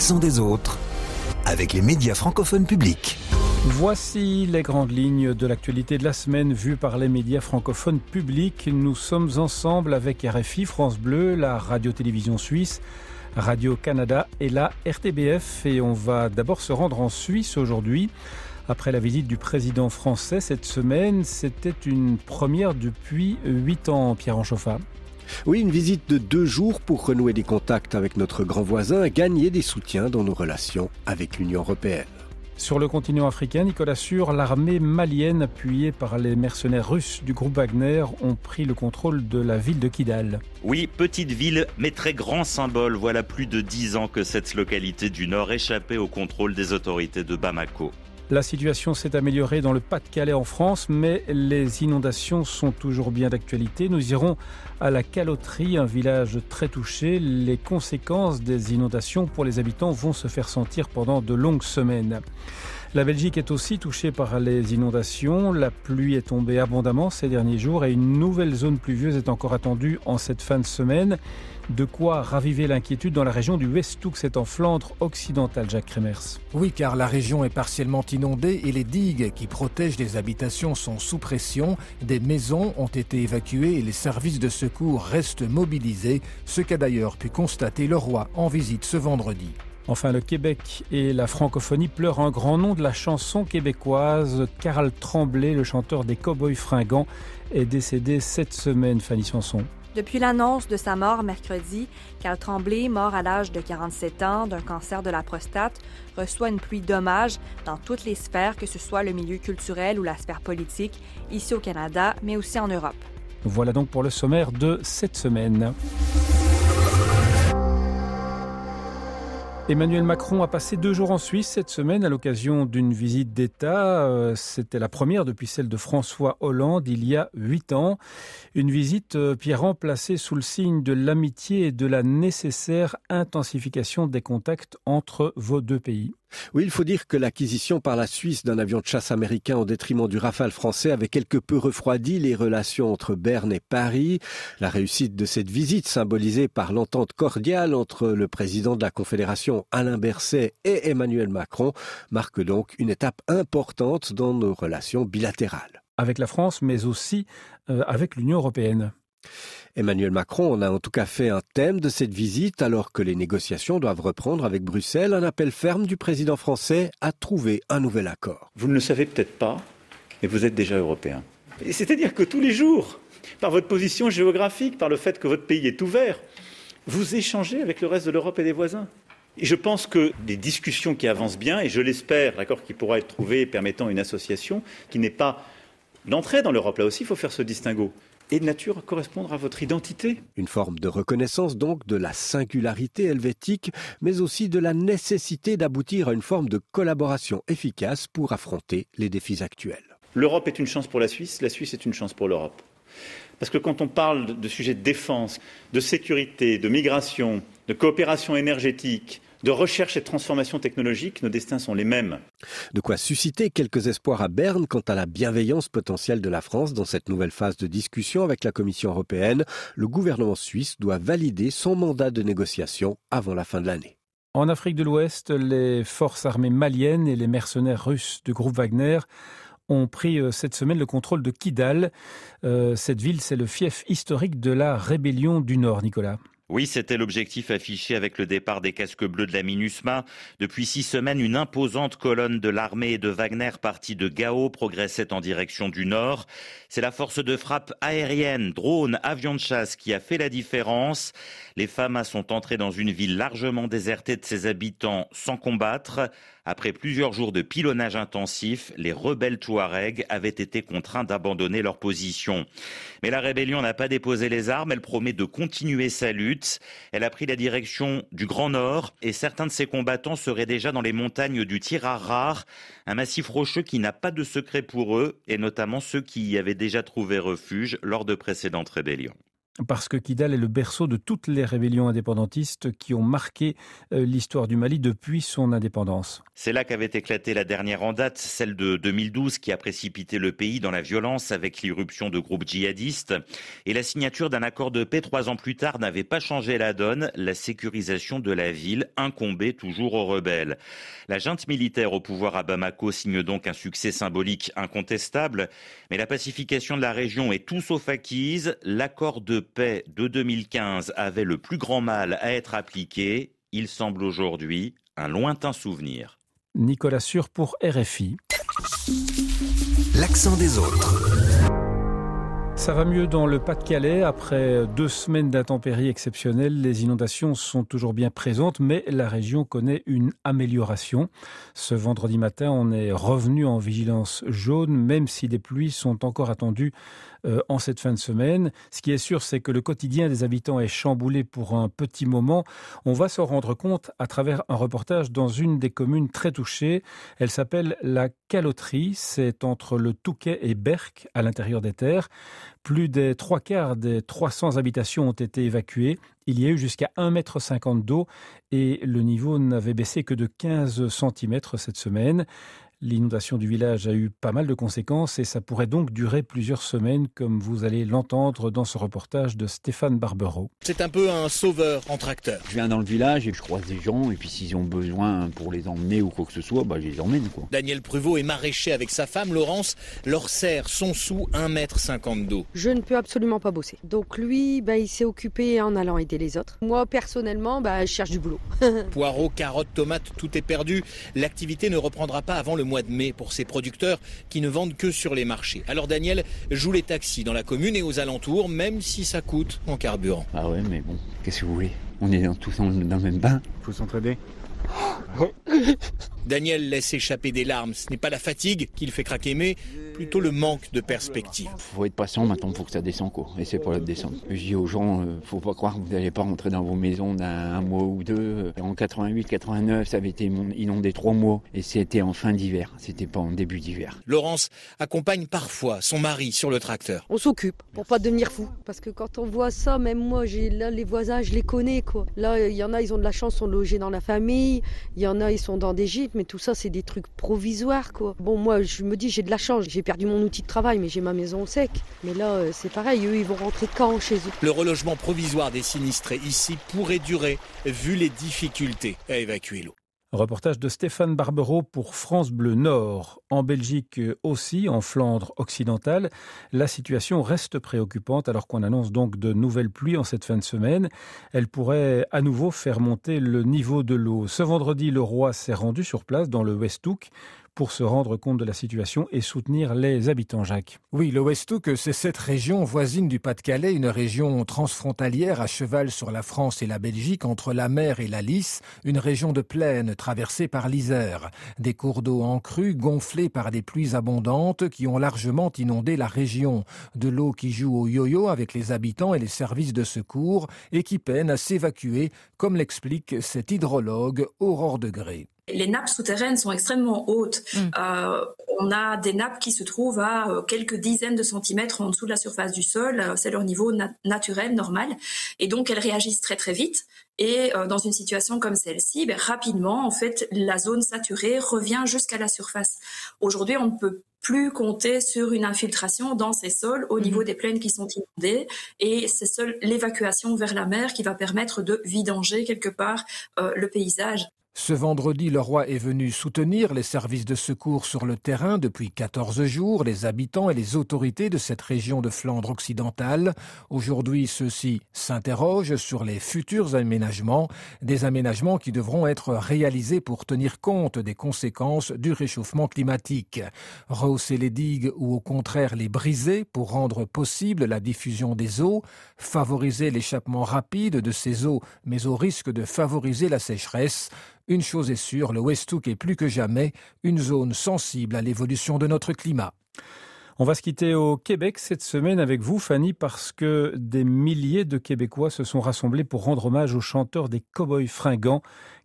des autres avec les médias francophones publics. Voici les grandes lignes de l'actualité de la semaine vues par les médias francophones publics. Nous sommes ensemble avec RFI, France Bleu, la radio-télévision suisse, Radio-Canada et la RTBF. Et on va d'abord se rendre en Suisse aujourd'hui. Après la visite du président français cette semaine, c'était une première depuis huit ans, Pierre Anchoffa. Oui, une visite de deux jours pour renouer des contacts avec notre grand voisin, gagner des soutiens dans nos relations avec l'Union européenne. Sur le continent africain, Nicolas Sur, l'armée malienne appuyée par les mercenaires russes du groupe Wagner ont pris le contrôle de la ville de Kidal. Oui, petite ville, mais très grand symbole. Voilà plus de dix ans que cette localité du Nord échappait au contrôle des autorités de Bamako. La situation s'est améliorée dans le Pas-de-Calais en France, mais les inondations sont toujours bien d'actualité. Nous irons à la Caloterie, un village très touché. Les conséquences des inondations pour les habitants vont se faire sentir pendant de longues semaines. La Belgique est aussi touchée par les inondations. La pluie est tombée abondamment ces derniers jours et une nouvelle zone pluvieuse est encore attendue en cette fin de semaine. De quoi raviver l'inquiétude dans la région du Westhoek, c'est en Flandre occidentale, Jacques Kremers. Oui, car la région est partiellement inondée et les digues qui protègent les habitations sont sous pression. Des maisons ont été évacuées et les services de secours restent mobilisés, ce qu'a d'ailleurs pu constater le roi en visite ce vendredi. Enfin, le Québec et la francophonie pleurent un grand nom de la chanson québécoise. Carl Tremblay, le chanteur des Cowboys fringants, est décédé cette semaine, Fanny Sanson. Depuis l'annonce de sa mort mercredi, Carl Tremblay, mort à l'âge de 47 ans d'un cancer de la prostate, reçoit une pluie d'hommages dans toutes les sphères, que ce soit le milieu culturel ou la sphère politique, ici au Canada, mais aussi en Europe. Voilà donc pour le sommaire de cette semaine. Emmanuel Macron a passé deux jours en Suisse cette semaine à l'occasion d'une visite d'État. Euh, c'était la première depuis celle de François Hollande il y a huit ans. Une visite, euh, Pierre, placée sous le signe de l'amitié et de la nécessaire intensification des contacts entre vos deux pays. Oui, il faut dire que l'acquisition par la Suisse d'un avion de chasse américain au détriment du Rafale français avait quelque peu refroidi les relations entre Berne et Paris. La réussite de cette visite, symbolisée par l'entente cordiale entre le président de la Confédération Alain Berset et Emmanuel Macron, marque donc une étape importante dans nos relations bilatérales. Avec la France, mais aussi euh, avec l'Union européenne. Emmanuel Macron en a en tout cas fait un thème de cette visite alors que les négociations doivent reprendre avec Bruxelles, un appel ferme du président français à trouver un nouvel accord. Vous ne le savez peut-être pas, mais vous êtes déjà européen. C'est-à-dire que tous les jours, par votre position géographique, par le fait que votre pays est ouvert, vous échangez avec le reste de l'Europe et des voisins. Et je pense que des discussions qui avancent bien, et je l'espère, l'accord qui pourra être trouvé permettant une association qui n'est pas l'entrée dans l'Europe, là aussi il faut faire ce distinguo, et de nature à correspondre à votre identité. Une forme de reconnaissance donc de la singularité helvétique, mais aussi de la nécessité d'aboutir à une forme de collaboration efficace pour affronter les défis actuels. L'Europe est une chance pour la Suisse, la Suisse est une chance pour l'Europe. Parce que quand on parle de sujets de défense, de sécurité, de migration, de coopération énergétique, de recherche et de transformation technologique, nos destins sont les mêmes. De quoi susciter quelques espoirs à Berne quant à la bienveillance potentielle de la France dans cette nouvelle phase de discussion avec la Commission européenne. Le gouvernement suisse doit valider son mandat de négociation avant la fin de l'année. En Afrique de l'Ouest, les forces armées maliennes et les mercenaires russes du groupe Wagner ont pris euh, cette semaine le contrôle de Kidal. Euh, cette ville, c'est le fief historique de la rébellion du Nord, Nicolas. Oui, c'était l'objectif affiché avec le départ des casques bleus de la MINUSMA. Depuis six semaines, une imposante colonne de l'armée et de Wagner partie de Gao progressait en direction du nord. C'est la force de frappe aérienne, drone, avion de chasse qui a fait la différence. Les FAMA sont entrées dans une ville largement désertée de ses habitants sans combattre. Après plusieurs jours de pilonnage intensif, les rebelles Touaregs avaient été contraints d'abandonner leur position. Mais la rébellion n'a pas déposé les armes, elle promet de continuer sa lutte. Elle a pris la direction du Grand Nord et certains de ses combattants seraient déjà dans les montagnes du Tirarrar, un massif rocheux qui n'a pas de secret pour eux et notamment ceux qui y avaient déjà trouvé refuge lors de précédentes rébellions. Parce que Kidal est le berceau de toutes les rébellions indépendantistes qui ont marqué euh, l'histoire du Mali depuis son indépendance. C'est là qu'avait éclaté la dernière en date, celle de 2012, qui a précipité le pays dans la violence avec l'irruption de groupes djihadistes. Et la signature d'un accord de paix trois ans plus tard n'avait pas changé la donne. La sécurisation de la ville incombait toujours aux rebelles. La junte militaire au pouvoir à Bamako signe donc un succès symbolique incontestable. Mais la pacification de la région est tout sauf acquise. L'accord de paix de 2015 avait le plus grand mal à être appliqué. Il semble aujourd'hui un lointain souvenir. Nicolas Sûr pour RFI. L'accent des autres. Ça va mieux dans le Pas-de-Calais. Après deux semaines d'intempéries exceptionnelles, les inondations sont toujours bien présentes, mais la région connaît une amélioration. Ce vendredi matin, on est revenu en vigilance jaune, même si des pluies sont encore attendues euh, en cette fin de semaine. Ce qui est sûr, c'est que le quotidien des habitants est chamboulé pour un petit moment. On va s'en rendre compte à travers un reportage dans une des communes très touchées. Elle s'appelle la Caloterie. C'est entre le Touquet et Berck, à l'intérieur des terres. Plus des trois quarts des 300 habitations ont été évacuées. Il y a eu jusqu'à 1,50 m d'eau et le niveau n'avait baissé que de 15 cm cette semaine. L'inondation du village a eu pas mal de conséquences et ça pourrait donc durer plusieurs semaines, comme vous allez l'entendre dans ce reportage de Stéphane Barbero. C'est un peu un sauveur en tracteur. Je viens dans le village et je croise des gens, et puis s'ils ont besoin pour les emmener ou quoi que ce soit, bah, je les emmène. Quoi. Daniel Pruvot est maraîcher avec sa femme Laurence, leur sert son sous 1m50 d'eau. Je ne peux absolument pas bosser. Donc lui, bah, il s'est occupé en allant aider les autres. Moi, personnellement, bah, je cherche du boulot. Poireaux, carottes, tomates, tout est perdu. L'activité ne reprendra pas avant le mois de mai pour ces producteurs qui ne vendent que sur les marchés. Alors Daniel joue les taxis dans la commune et aux alentours, même si ça coûte en carburant. Ah ouais, mais bon, qu'est-ce que vous voulez? On est tous dans le même bain. Faut s'entraider. Daniel laisse échapper des larmes. Ce n'est pas la fatigue qui le fait craquer, mais plutôt le manque de perspective. Faut être patient maintenant, faut que ça descende quoi. Et c'est pas la descendre. Je dis aux gens, euh, faut pas croire que vous n'allez pas rentrer dans vos maisons d'un mois ou deux. En 88, 89, ça avait été inondé trois mois et c'était en fin d'hiver. C'était pas en début d'hiver. Laurence accompagne parfois son mari sur le tracteur. On s'occupe pour pas devenir fou. Parce que quand on voit ça, même moi, j'ai là les voisins, je les connais Là, il y en a, ils ont de la chance, sont logés dans la famille. Il y en a, ils sont dans des gîtes, mais tout ça, c'est des trucs provisoires. Bon, moi, je me dis, j'ai de la chance. J'ai perdu mon outil de travail, mais j'ai ma maison au sec. Mais là, euh, c'est pareil. Eux, ils vont rentrer quand chez eux? Le relogement provisoire des sinistrés ici pourrait durer, vu les difficultés à évacuer l'eau. Reportage de Stéphane Barbero pour France Bleu Nord. En Belgique aussi, en Flandre occidentale, la situation reste préoccupante alors qu'on annonce donc de nouvelles pluies en cette fin de semaine. Elle pourrait à nouveau faire monter le niveau de l'eau. Ce vendredi, le roi s'est rendu sur place dans le Westhoek pour se rendre compte de la situation et soutenir les habitants, Jacques. Oui, le Westhoek, c'est cette région voisine du Pas-de-Calais, une région transfrontalière à cheval sur la France et la Belgique, entre la mer et la Lys, une région de plaine traversée par l'Isère. Des cours d'eau en crue gonflés par des pluies abondantes qui ont largement inondé la région. De l'eau qui joue au yo-yo avec les habitants et les services de secours et qui peine à s'évacuer, comme l'explique cet hydrologue Aurore Degré. Les nappes souterraines sont extrêmement hautes. Mm. Euh, on a des nappes qui se trouvent à euh, quelques dizaines de centimètres en dessous de la surface du sol. Euh, c'est leur niveau naturel, normal. Et donc, elles réagissent très, très vite. Et dans une situation comme celle-ci, ben, rapidement, en fait, la zone saturée revient jusqu'à la surface. Aujourd'hui, on ne peut plus compter sur une infiltration dans ces sols au niveau mm-hmm. des plaines qui sont inondées et c'est seule l'évacuation vers la mer qui va permettre de vidanger quelque part le paysage. Ce vendredi, le roi est venu soutenir les services de secours sur le terrain depuis 14 jours, les habitants et les autorités de cette région de Flandre occidentale. Aujourd'hui, ceux-ci s'interrogent sur les futurs aménagements, des aménagements qui devront être réalisés pour tenir compte des conséquences du réchauffement climatique. Rehausser les digues ou au contraire les briser pour rendre possible la diffusion des eaux, favoriser l'échappement rapide de ces eaux, mais au risque de favoriser la sécheresse, une chose est sûre, le Westhoek est plus que jamais une zone sensible à l'évolution de notre climat. On va se quitter au Québec cette semaine avec vous, Fanny, parce que des milliers de Québécois se sont rassemblés pour rendre hommage au chanteur des Cowboys fringants,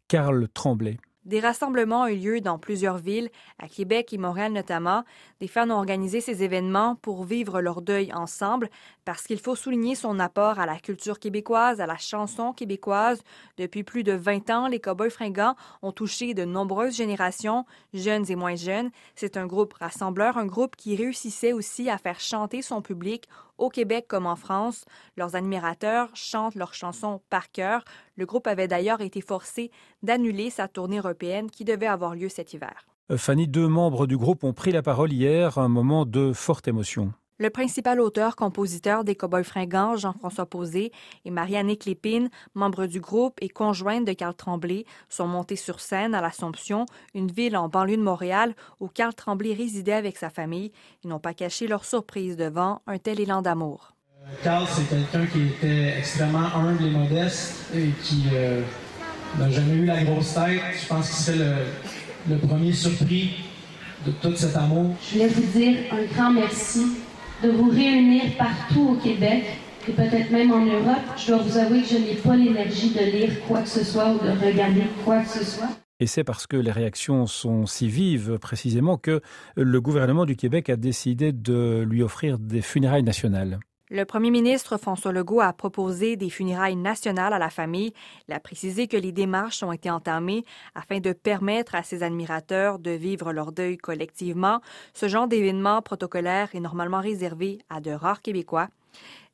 Carl Tremblay. Des rassemblements ont eu lieu dans plusieurs villes, à Québec et Montréal notamment. Des fans ont organisé ces événements pour vivre leur deuil ensemble, parce qu'il faut souligner son apport à la culture québécoise, à la chanson québécoise. Depuis plus de 20 ans, les Cowboys fringants ont touché de nombreuses générations, jeunes et moins jeunes. C'est un groupe rassembleur, un groupe qui réussissait aussi à faire chanter son public au Québec comme en France, leurs admirateurs chantent leurs chansons par cœur. Le groupe avait d'ailleurs été forcé d'annuler sa tournée européenne qui devait avoir lieu cet hiver. Euh, Fanny, deux membres du groupe ont pris la parole hier, un moment de forte émotion. Le principal auteur-compositeur des Cowboys fringants, Jean-François Posé, et Marianne Clépine, membre du groupe et conjointe de Carl Tremblay, sont montés sur scène à l'Assomption, une ville en banlieue de Montréal où Carl Tremblay résidait avec sa famille. Ils n'ont pas caché leur surprise devant un tel élan d'amour. Carl, c'est quelqu'un qui était extrêmement humble et modeste et qui euh, n'a jamais eu la grosse tête. Je pense qu'il serait le, le premier surpris de tout cet amour. Je voulais vous dire un grand merci de vous réunir partout au Québec et peut-être même en Europe. Je dois vous avouer que je n'ai pas l'énergie de lire quoi que ce soit ou de regarder quoi que ce soit. Et c'est parce que les réactions sont si vives précisément que le gouvernement du Québec a décidé de lui offrir des funérailles nationales. Le premier ministre François Legault a proposé des funérailles nationales à la famille. Il a précisé que les démarches ont été entamées afin de permettre à ses admirateurs de vivre leur deuil collectivement. Ce genre d'événement protocolaire est normalement réservé à de rares Québécois.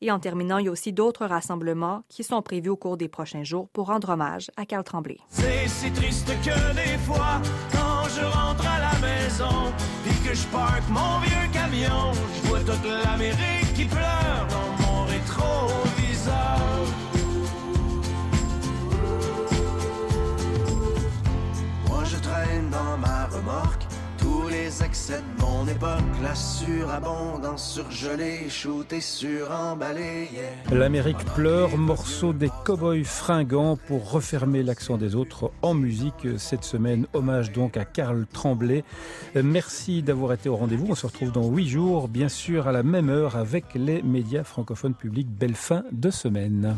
Et en terminant, il y a aussi d'autres rassemblements qui sont prévus au cours des prochains jours pour rendre hommage à Carl Tremblay. C'est si triste que des fois, quand je rentre à la maison, puis que je parque mon vieux camion, je vois toute qui pleure dans mon rétroviseur. Moi je traîne dans ma remorque mon époque, la surgelée, suremballée. L'Amérique pleure, morceau des Cowboys fringants pour refermer l'accent des autres en musique cette semaine. Hommage donc à Karl Tremblay. Merci d'avoir été au rendez-vous. On se retrouve dans huit jours, bien sûr, à la même heure avec les médias francophones publics. Belle fin de semaine.